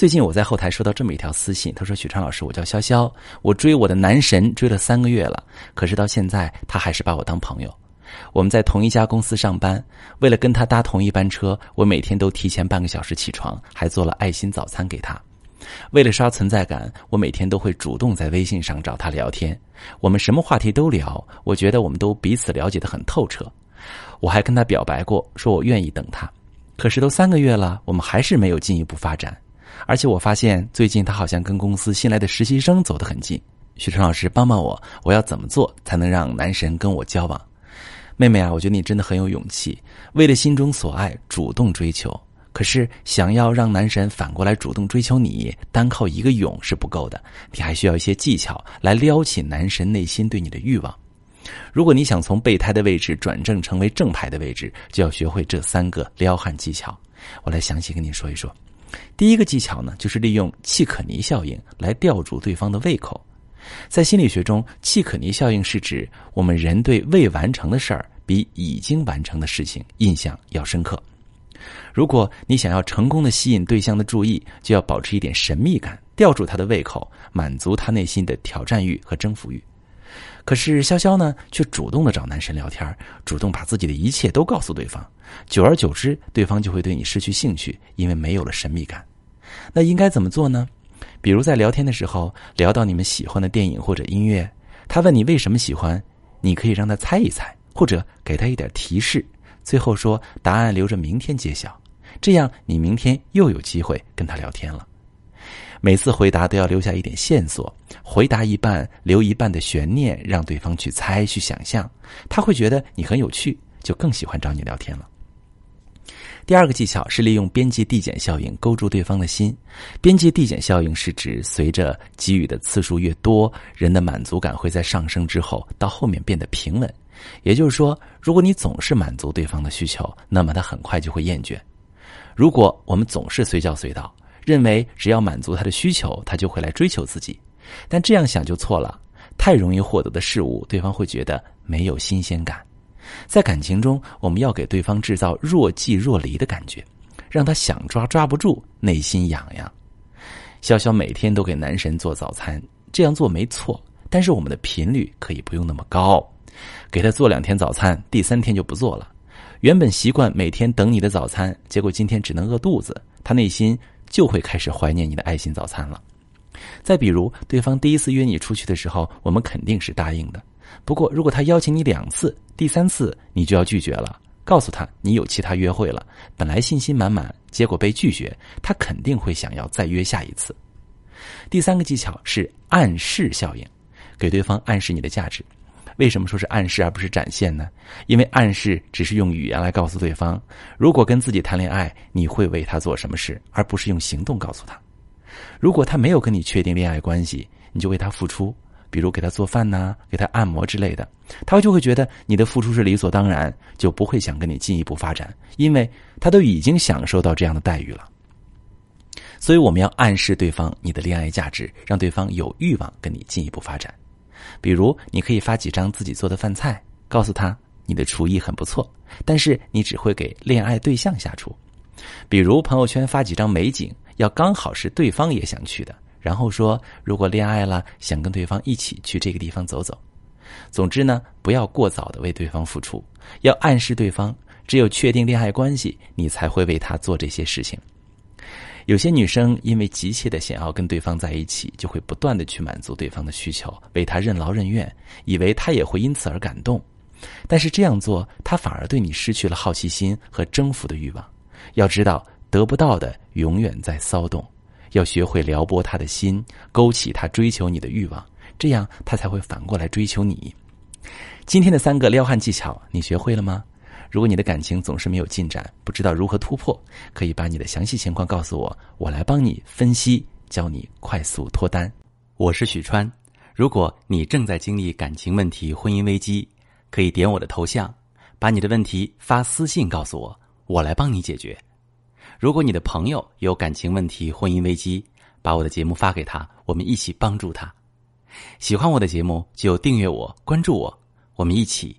最近我在后台收到这么一条私信，他说：“许川老师，我叫潇潇，我追我的男神追了三个月了，可是到现在他还是把我当朋友。我们在同一家公司上班，为了跟他搭同一班车，我每天都提前半个小时起床，还做了爱心早餐给他。为了刷存在感，我每天都会主动在微信上找他聊天，我们什么话题都聊，我觉得我们都彼此了解的很透彻。我还跟他表白过，说我愿意等他。可是都三个月了，我们还是没有进一步发展。”而且我发现最近他好像跟公司新来的实习生走得很近。许成老师，帮帮我，我要怎么做才能让男神跟我交往？妹妹啊，我觉得你真的很有勇气，为了心中所爱主动追求。可是想要让男神反过来主动追求你，单靠一个勇是不够的，你还需要一些技巧来撩起男神内心对你的欲望。如果你想从备胎的位置转正成为正牌的位置，就要学会这三个撩汉技巧。我来详细跟你说一说。第一个技巧呢，就是利用契可尼效应来吊住对方的胃口。在心理学中，契可尼效应是指我们人对未完成的事儿比已经完成的事情印象要深刻。如果你想要成功的吸引对象的注意，就要保持一点神秘感，吊住他的胃口，满足他内心的挑战欲和征服欲。可是潇潇呢，却主动的找男神聊天，主动把自己的一切都告诉对方。久而久之，对方就会对你失去兴趣，因为没有了神秘感。那应该怎么做呢？比如在聊天的时候，聊到你们喜欢的电影或者音乐，他问你为什么喜欢，你可以让他猜一猜，或者给他一点提示，最后说答案留着明天揭晓。这样你明天又有机会跟他聊天了。每次回答都要留下一点线索，回答一半留一半的悬念，让对方去猜去想象，他会觉得你很有趣，就更喜欢找你聊天了。第二个技巧是利用边际递减效应勾住对方的心。边际递减效应是指随着给予的次数越多，人的满足感会在上升之后到后面变得平稳。也就是说，如果你总是满足对方的需求，那么他很快就会厌倦。如果我们总是随叫随到。认为只要满足他的需求，他就会来追求自己，但这样想就错了。太容易获得的事物，对方会觉得没有新鲜感。在感情中，我们要给对方制造若即若离的感觉，让他想抓抓不住，内心痒痒。潇潇每天都给男神做早餐，这样做没错，但是我们的频率可以不用那么高。给他做两天早餐，第三天就不做了。原本习惯每天等你的早餐，结果今天只能饿肚子，他内心。就会开始怀念你的爱心早餐了。再比如，对方第一次约你出去的时候，我们肯定是答应的。不过，如果他邀请你两次，第三次你就要拒绝了，告诉他你有其他约会了。本来信心满满，结果被拒绝，他肯定会想要再约下一次。第三个技巧是暗示效应，给对方暗示你的价值。为什么说是暗示而不是展现呢？因为暗示只是用语言来告诉对方，如果跟自己谈恋爱，你会为他做什么事，而不是用行动告诉他。如果他没有跟你确定恋爱关系，你就为他付出，比如给他做饭呐，给他按摩之类的，他就会觉得你的付出是理所当然，就不会想跟你进一步发展，因为他都已经享受到这样的待遇了。所以我们要暗示对方你的恋爱价值，让对方有欲望跟你进一步发展。比如，你可以发几张自己做的饭菜，告诉他你的厨艺很不错，但是你只会给恋爱对象下厨。比如，朋友圈发几张美景，要刚好是对方也想去的，然后说如果恋爱了，想跟对方一起去这个地方走走。总之呢，不要过早的为对方付出，要暗示对方，只有确定恋爱关系，你才会为他做这些事情。有些女生因为急切的想要跟对方在一起，就会不断的去满足对方的需求，为他任劳任怨，以为他也会因此而感动。但是这样做，他反而对你失去了好奇心和征服的欲望。要知道，得不到的永远在骚动，要学会撩拨他的心，勾起他追求你的欲望，这样他才会反过来追求你。今天的三个撩汉技巧，你学会了吗？如果你的感情总是没有进展，不知道如何突破，可以把你的详细情况告诉我，我来帮你分析，教你快速脱单。我是许川。如果你正在经历感情问题、婚姻危机，可以点我的头像，把你的问题发私信告诉我，我来帮你解决。如果你的朋友有感情问题、婚姻危机，把我的节目发给他，我们一起帮助他。喜欢我的节目就订阅我、关注我，我们一起。